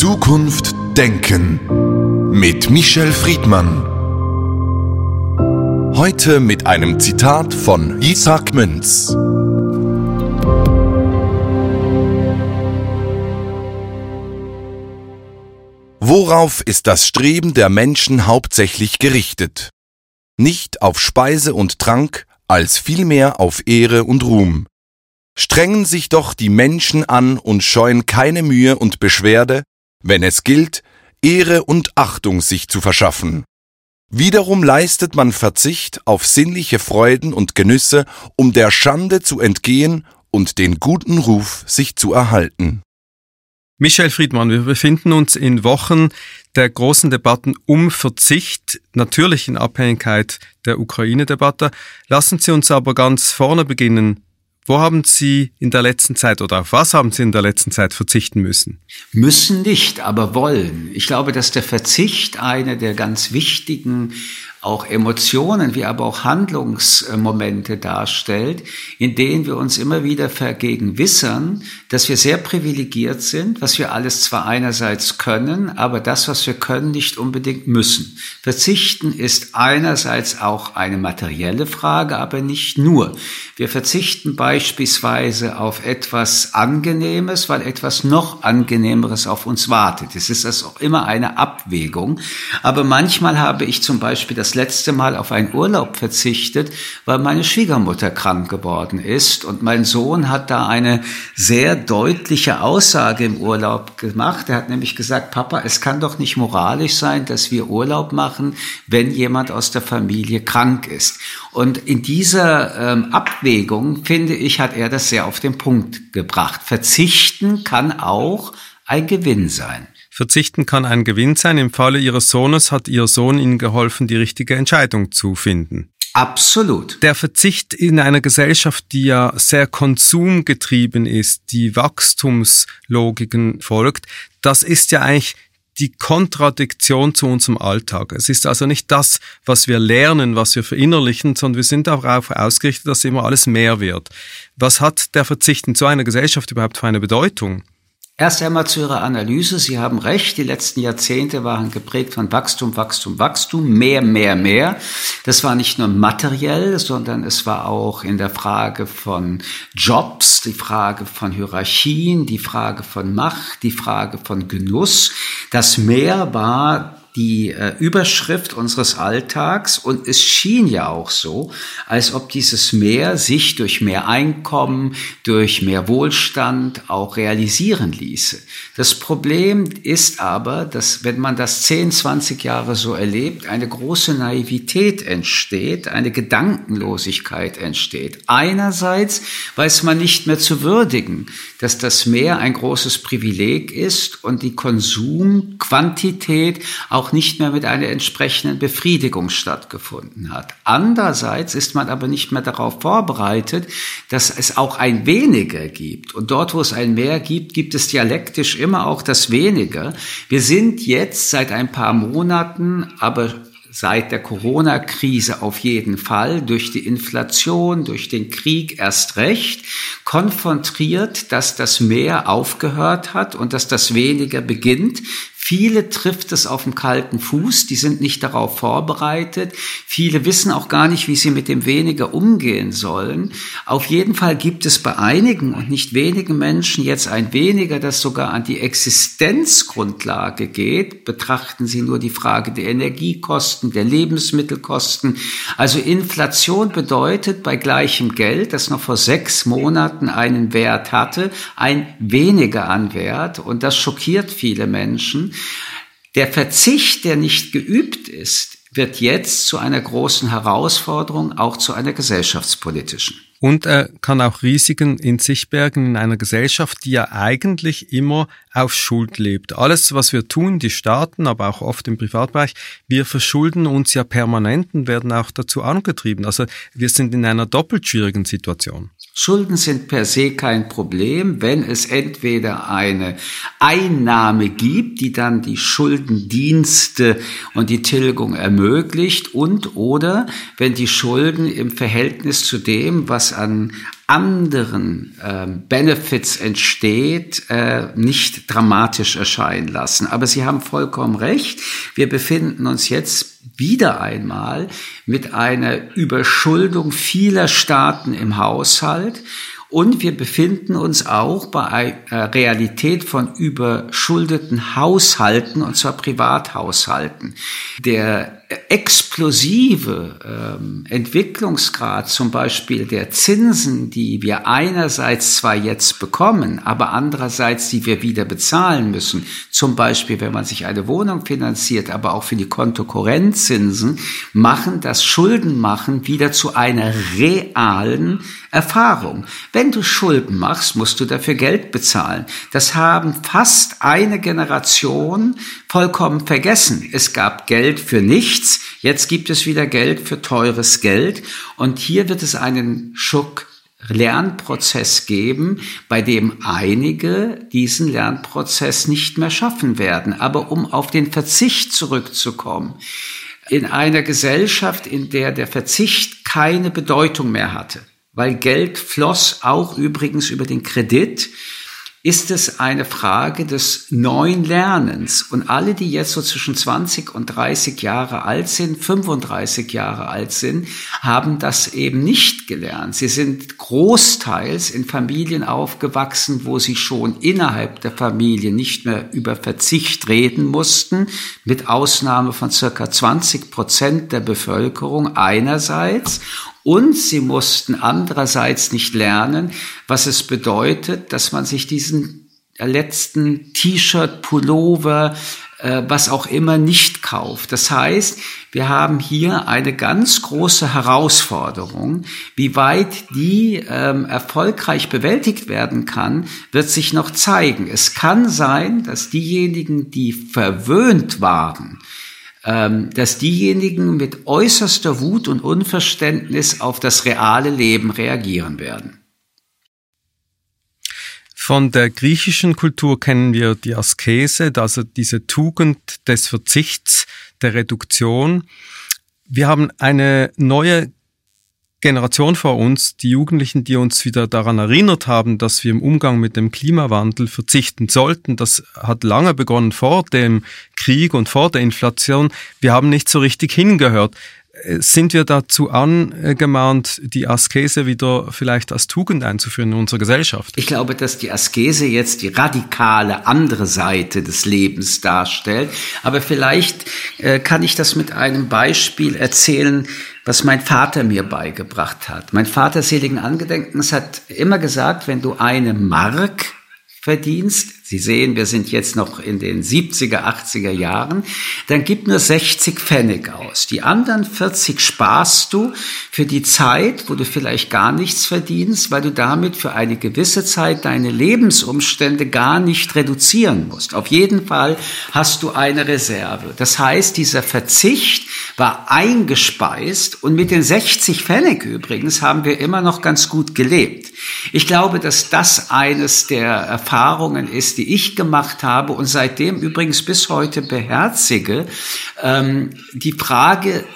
Zukunft denken mit Michel Friedmann. Heute mit einem Zitat von Isaac Münz. Worauf ist das Streben der Menschen hauptsächlich gerichtet? Nicht auf Speise und Trank, als vielmehr auf Ehre und Ruhm. Strengen sich doch die Menschen an und scheuen keine Mühe und Beschwerde, wenn es gilt, Ehre und Achtung sich zu verschaffen. Wiederum leistet man Verzicht auf sinnliche Freuden und Genüsse, um der Schande zu entgehen und den guten Ruf sich zu erhalten. Michel Friedmann, wir befinden uns in Wochen der großen Debatten um Verzicht, natürlich in Abhängigkeit der Ukraine-Debatte. Lassen Sie uns aber ganz vorne beginnen. Wo haben Sie in der letzten Zeit oder auf was haben Sie in der letzten Zeit verzichten müssen? Müssen nicht, aber wollen. Ich glaube, dass der Verzicht eine der ganz wichtigen auch Emotionen wie aber auch Handlungsmomente darstellt, in denen wir uns immer wieder vergegenwissern, dass wir sehr privilegiert sind, was wir alles zwar einerseits können, aber das, was wir können, nicht unbedingt müssen. Verzichten ist einerseits auch eine materielle Frage, aber nicht nur. Wir verzichten beispielsweise auf etwas Angenehmes, weil etwas noch Angenehmeres auf uns wartet. Es ist also auch immer eine Abwägung. Aber manchmal habe ich zum Beispiel das das letzte Mal auf einen Urlaub verzichtet, weil meine Schwiegermutter krank geworden ist. Und mein Sohn hat da eine sehr deutliche Aussage im Urlaub gemacht. Er hat nämlich gesagt, Papa, es kann doch nicht moralisch sein, dass wir Urlaub machen, wenn jemand aus der Familie krank ist. Und in dieser ähm, Abwägung, finde ich, hat er das sehr auf den Punkt gebracht. Verzichten kann auch ein Gewinn sein. Verzichten kann ein Gewinn sein. Im Falle Ihres Sohnes hat Ihr Sohn Ihnen geholfen, die richtige Entscheidung zu finden. Absolut. Der Verzicht in einer Gesellschaft, die ja sehr konsumgetrieben ist, die Wachstumslogiken folgt, das ist ja eigentlich die Kontradiktion zu unserem Alltag. Es ist also nicht das, was wir lernen, was wir verinnerlichen, sondern wir sind darauf ausgerichtet, dass immer alles mehr wird. Was hat der Verzicht in so einer Gesellschaft überhaupt für eine Bedeutung? Erst einmal zu Ihrer Analyse. Sie haben recht. Die letzten Jahrzehnte waren geprägt von Wachstum, Wachstum, Wachstum, mehr, mehr, mehr. Das war nicht nur materiell, sondern es war auch in der Frage von Jobs, die Frage von Hierarchien, die Frage von Macht, die Frage von Genuss. Das Mehr war die äh, Überschrift unseres Alltags und es schien ja auch so, als ob dieses Mehr sich durch mehr Einkommen, durch mehr Wohlstand auch realisieren ließe. Das Problem ist aber, dass wenn man das 10, 20 Jahre so erlebt, eine große Naivität entsteht, eine Gedankenlosigkeit entsteht. Einerseits weiß man nicht mehr zu würdigen, dass das Mehr ein großes Privileg ist und die Konsumquantität auch nicht mehr mit einer entsprechenden Befriedigung stattgefunden hat. Andererseits ist man aber nicht mehr darauf vorbereitet, dass es auch ein weniger gibt. Und dort, wo es ein mehr gibt, gibt es dialektisch immer auch das weniger. Wir sind jetzt seit ein paar Monaten aber seit der Corona-Krise auf jeden Fall, durch die Inflation, durch den Krieg erst recht, konfrontiert, dass das Mehr aufgehört hat und dass das weniger beginnt. Viele trifft es auf dem kalten Fuß, die sind nicht darauf vorbereitet. Viele wissen auch gar nicht, wie sie mit dem weniger umgehen sollen. Auf jeden Fall gibt es bei einigen und nicht wenigen Menschen jetzt ein weniger, das sogar an die Existenzgrundlage geht. Betrachten Sie nur die Frage der Energiekosten, der Lebensmittelkosten. Also Inflation bedeutet bei gleichem Geld, das noch vor sechs Monaten einen Wert hatte, ein weniger an Wert. Und das schockiert viele Menschen. Der Verzicht, der nicht geübt ist, wird jetzt zu einer großen Herausforderung, auch zu einer gesellschaftspolitischen. Und er kann auch Risiken in sich bergen in einer Gesellschaft, die ja eigentlich immer auf Schuld lebt. Alles, was wir tun, die Staaten, aber auch oft im Privatbereich, wir verschulden uns ja permanent und werden auch dazu angetrieben. Also wir sind in einer doppelt schwierigen Situation. Schulden sind per se kein Problem, wenn es entweder eine Einnahme gibt, die dann die Schuldendienste und die Tilgung ermöglicht und oder wenn die Schulden im Verhältnis zu dem, was an anderen äh, Benefits entsteht, äh, nicht dramatisch erscheinen lassen. Aber Sie haben vollkommen recht. Wir befinden uns jetzt wieder einmal mit einer Überschuldung vieler Staaten im Haushalt. Und wir befinden uns auch bei einer Realität von überschuldeten Haushalten, und zwar Privathaushalten. Der explosive ähm, Entwicklungsgrad zum Beispiel der Zinsen, die wir einerseits zwar jetzt bekommen, aber andererseits, die wir wieder bezahlen müssen, zum Beispiel wenn man sich eine Wohnung finanziert, aber auch für die Kontokorrentzinsen, machen das Schuldenmachen wieder zu einer realen Erfahrung. Wenn du Schulden machst, musst du dafür Geld bezahlen. Das haben fast eine Generation vollkommen vergessen. Es gab Geld für nichts, jetzt gibt es wieder Geld für teures Geld und hier wird es einen Schuck Lernprozess geben, bei dem einige diesen Lernprozess nicht mehr schaffen werden. Aber um auf den Verzicht zurückzukommen, in einer Gesellschaft, in der der Verzicht keine Bedeutung mehr hatte, weil Geld floss auch übrigens über den Kredit, ist es eine Frage des neuen Lernens. Und alle, die jetzt so zwischen 20 und 30 Jahre alt sind, 35 Jahre alt sind, haben das eben nicht gelernt. Sie sind großteils in Familien aufgewachsen, wo sie schon innerhalb der Familie nicht mehr über Verzicht reden mussten, mit Ausnahme von circa 20 Prozent der Bevölkerung einerseits und sie mussten andererseits nicht lernen, was es bedeutet, dass man sich diesen letzten T-Shirt, Pullover, äh, was auch immer nicht kauft. Das heißt, wir haben hier eine ganz große Herausforderung. Wie weit die ähm, erfolgreich bewältigt werden kann, wird sich noch zeigen. Es kann sein, dass diejenigen, die verwöhnt waren, dass diejenigen mit äußerster Wut und Unverständnis auf das reale Leben reagieren werden. Von der griechischen Kultur kennen wir die Askese, also diese Tugend des Verzichts, der Reduktion. Wir haben eine neue Generation vor uns, die Jugendlichen, die uns wieder daran erinnert haben, dass wir im Umgang mit dem Klimawandel verzichten sollten. Das hat lange begonnen vor dem Krieg und vor der Inflation. Wir haben nicht so richtig hingehört. Äh, sind wir dazu angemahnt, die Askese wieder vielleicht als Tugend einzuführen in unserer Gesellschaft? Ich glaube, dass die Askese jetzt die radikale andere Seite des Lebens darstellt. Aber vielleicht äh, kann ich das mit einem Beispiel erzählen, was mein Vater mir beigebracht hat. Mein Vater seligen Angedenkens hat immer gesagt, wenn du eine Mark verdienst, Sie sehen, wir sind jetzt noch in den 70er, 80er Jahren, dann gib nur 60 Pfennig aus. Die anderen 40 sparst du für die Zeit, wo du vielleicht gar nichts verdienst, weil du damit für eine gewisse Zeit deine Lebensumstände gar nicht reduzieren musst. Auf jeden Fall hast du eine Reserve. Das heißt, dieser Verzicht war eingespeist und mit den 60 Pfennig übrigens haben wir immer noch ganz gut gelebt. Ich glaube, dass das eines der Erfahrungen ist, die ich gemacht habe und seitdem übrigens bis heute beherzige, ähm, die Frage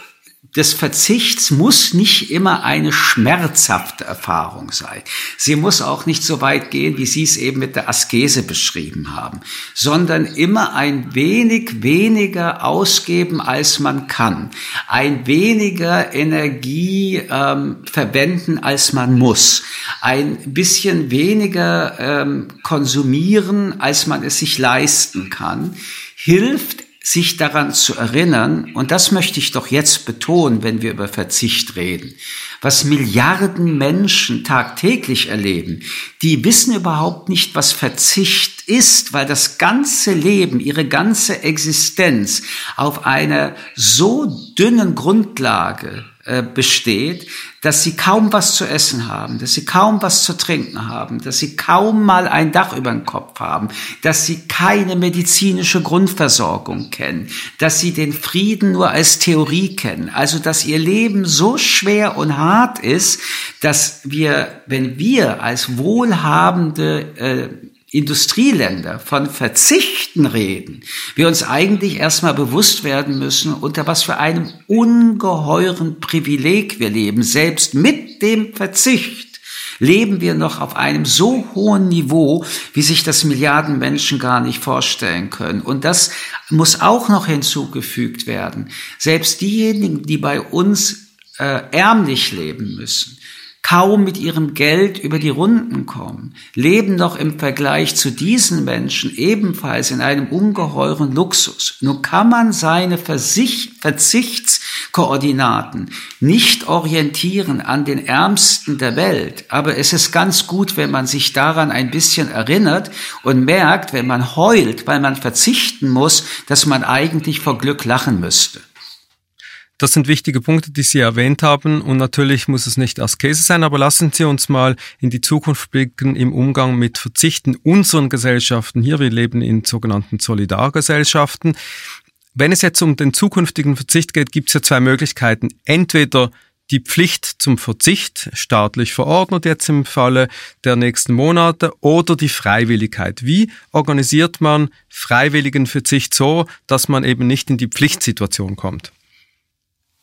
des Verzichts muss nicht immer eine schmerzhafte Erfahrung sein. Sie muss auch nicht so weit gehen, wie Sie es eben mit der Askese beschrieben haben, sondern immer ein wenig weniger ausgeben, als man kann, ein weniger Energie ähm, verwenden, als man muss, ein bisschen weniger ähm, konsumieren, als man es sich leisten kann, hilft sich daran zu erinnern, und das möchte ich doch jetzt betonen, wenn wir über Verzicht reden, was Milliarden Menschen tagtäglich erleben, die wissen überhaupt nicht, was Verzicht ist, weil das ganze Leben, ihre ganze Existenz auf einer so dünnen Grundlage äh, besteht, dass sie kaum was zu essen haben, dass sie kaum was zu trinken haben, dass sie kaum mal ein Dach über dem Kopf haben, dass sie keine medizinische Grundversorgung kennen, dass sie den Frieden nur als Theorie kennen, also dass ihr Leben so schwer und hart ist, dass wir, wenn wir als wohlhabende äh, Industrieländer von Verzichten reden, wir uns eigentlich erstmal bewusst werden müssen, unter was für einem ungeheuren Privileg wir leben, selbst mit dem Verzicht leben wir noch auf einem so hohen Niveau, wie sich das Milliarden Menschen gar nicht vorstellen können. Und das muss auch noch hinzugefügt werden. Selbst diejenigen, die bei uns äh, ärmlich leben müssen, kaum mit ihrem Geld über die Runden kommen, leben doch im Vergleich zu diesen Menschen ebenfalls in einem ungeheuren Luxus. Nur kann man seine Verzichtskoordinaten nicht orientieren an den Ärmsten der Welt, aber es ist ganz gut, wenn man sich daran ein bisschen erinnert und merkt, wenn man heult, weil man verzichten muss, dass man eigentlich vor Glück lachen müsste. Das sind wichtige Punkte, die Sie erwähnt haben. Und natürlich muss es nicht Askese sein, aber lassen Sie uns mal in die Zukunft blicken im Umgang mit Verzichten unseren Gesellschaften. Hier, wir leben in sogenannten Solidargesellschaften. Wenn es jetzt um den zukünftigen Verzicht geht, gibt es ja zwei Möglichkeiten. Entweder die Pflicht zum Verzicht, staatlich verordnet jetzt im Falle der nächsten Monate, oder die Freiwilligkeit. Wie organisiert man freiwilligen Verzicht so, dass man eben nicht in die Pflichtsituation kommt?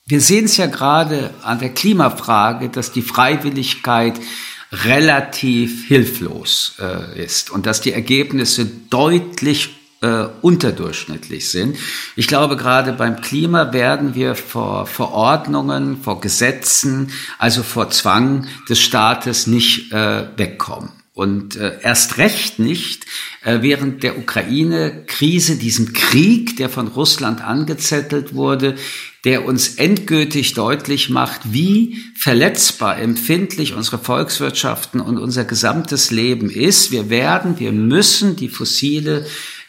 Wir sehen es ja gerade an der Klimafrage, dass die Freiwilligkeit relativ hilflos äh, ist und dass die Ergebnisse deutlich äh, unterdurchschnittlich sind. Ich glaube, gerade beim Klima werden wir vor Verordnungen, vor Gesetzen, also vor Zwang des Staates nicht äh, wegkommen. Und äh, erst recht nicht äh, während der Ukraine-Krise, diesem Krieg, der von Russland angezettelt wurde, der uns endgültig deutlich macht, wie verletzbar, empfindlich unsere Volkswirtschaften und unser gesamtes Leben ist. Wir werden, wir müssen die fossile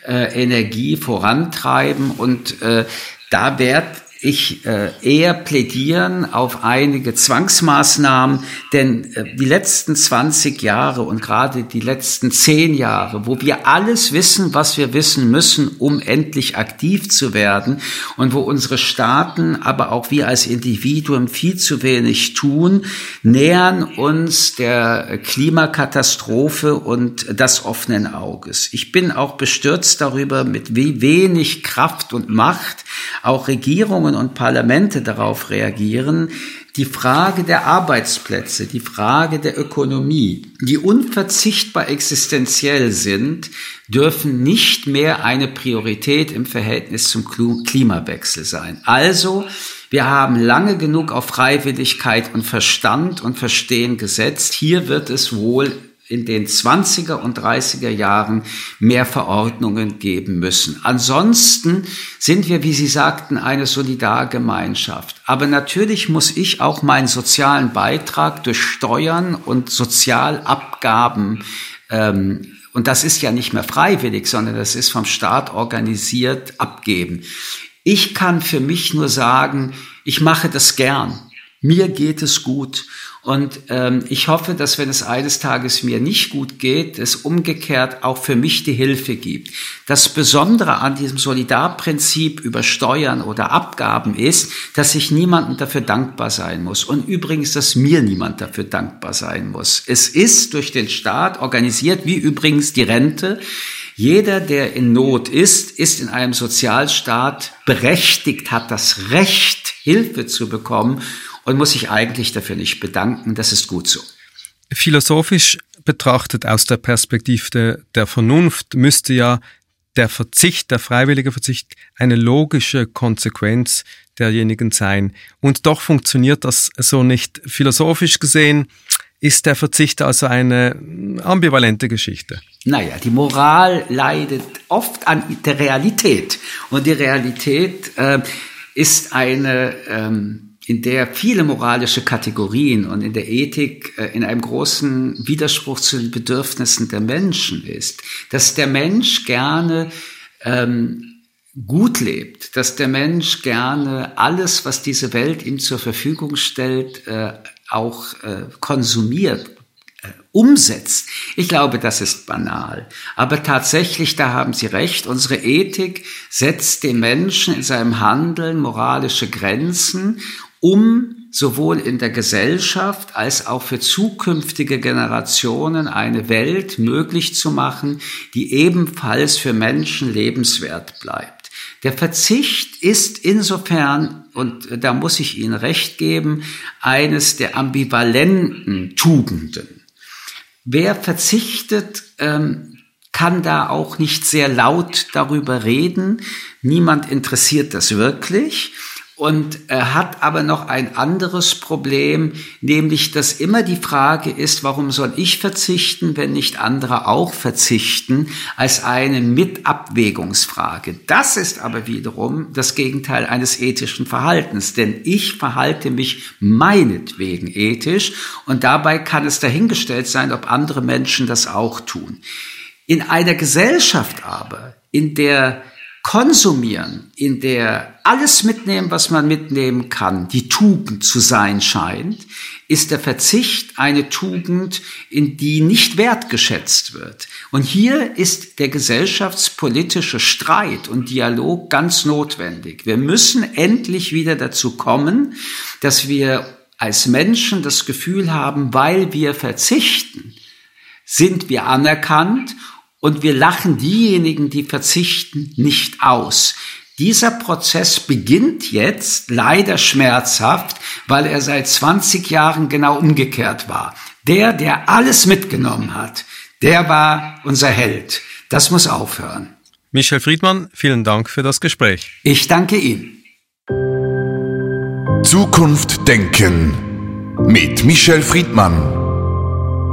äh, Energie vorantreiben und äh, da wird ich äh, eher plädieren auf einige Zwangsmaßnahmen, denn äh, die letzten 20 Jahre und gerade die letzten 10 Jahre, wo wir alles wissen, was wir wissen müssen, um endlich aktiv zu werden und wo unsere Staaten, aber auch wir als Individuen viel zu wenig tun, nähern uns der Klimakatastrophe und das offenen Auges. Ich bin auch bestürzt darüber, mit wie wenig Kraft und Macht auch Regierungen und Parlamente darauf reagieren, die Frage der Arbeitsplätze, die Frage der Ökonomie, die unverzichtbar existenziell sind, dürfen nicht mehr eine Priorität im Verhältnis zum Klimawechsel sein. Also, wir haben lange genug auf Freiwilligkeit und Verstand und Verstehen gesetzt. Hier wird es wohl in den 20er und 30er Jahren mehr Verordnungen geben müssen. Ansonsten sind wir, wie Sie sagten, eine Solidargemeinschaft. Aber natürlich muss ich auch meinen sozialen Beitrag durch Steuern und Sozialabgaben ähm, und das ist ja nicht mehr freiwillig, sondern das ist vom Staat organisiert abgeben. Ich kann für mich nur sagen, ich mache das gern. Mir geht es gut. Und ähm, ich hoffe, dass wenn es eines Tages mir nicht gut geht, es umgekehrt auch für mich die Hilfe gibt. Das Besondere an diesem Solidarprinzip über Steuern oder Abgaben ist, dass ich niemandem dafür dankbar sein muss. Und übrigens, dass mir niemand dafür dankbar sein muss. Es ist durch den Staat organisiert, wie übrigens die Rente. Jeder, der in Not ist, ist in einem Sozialstaat berechtigt, hat das Recht, Hilfe zu bekommen und muss sich eigentlich dafür nicht bedanken. Das ist gut so. Philosophisch betrachtet aus der Perspektive der Vernunft müsste ja der Verzicht, der freiwillige Verzicht eine logische Konsequenz derjenigen sein. Und doch funktioniert das so nicht. Philosophisch gesehen ist der Verzicht also eine ambivalente Geschichte. Naja, die Moral leidet oft an der Realität. Und die Realität äh, ist eine ähm, in der viele moralische Kategorien und in der Ethik äh, in einem großen Widerspruch zu den Bedürfnissen der Menschen ist, dass der Mensch gerne ähm, gut lebt, dass der Mensch gerne alles, was diese Welt ihm zur Verfügung stellt, äh, auch äh, konsumiert, äh, umsetzt. Ich glaube, das ist banal. Aber tatsächlich, da haben Sie recht, unsere Ethik setzt dem Menschen in seinem Handeln moralische Grenzen um sowohl in der Gesellschaft als auch für zukünftige Generationen eine Welt möglich zu machen, die ebenfalls für Menschen lebenswert bleibt. Der Verzicht ist insofern, und da muss ich Ihnen recht geben, eines der ambivalenten Tugenden. wer verzichtet, ähm, kann da auch nicht sehr laut darüber reden. Niemand interessiert das wirklich und er hat aber noch ein anderes Problem, nämlich dass immer die Frage ist, warum soll ich verzichten, wenn nicht andere auch verzichten, als eine Mitabwägungsfrage. Das ist aber wiederum das Gegenteil eines ethischen Verhaltens, denn ich verhalte mich meinetwegen ethisch und dabei kann es dahingestellt sein, ob andere Menschen das auch tun. In einer Gesellschaft aber, in der Konsumieren, in der alles mitnehmen, was man mitnehmen kann, die Tugend zu sein scheint, ist der Verzicht eine Tugend, in die nicht wertgeschätzt wird. Und hier ist der gesellschaftspolitische Streit und Dialog ganz notwendig. Wir müssen endlich wieder dazu kommen, dass wir als Menschen das Gefühl haben, weil wir verzichten, sind wir anerkannt und wir lachen diejenigen, die verzichten, nicht aus. Dieser Prozess beginnt jetzt leider schmerzhaft, weil er seit 20 Jahren genau umgekehrt war. Der, der alles mitgenommen hat, der war unser Held. Das muss aufhören. Michel Friedmann, vielen Dank für das Gespräch. Ich danke Ihnen. Zukunft denken mit Michel Friedmann.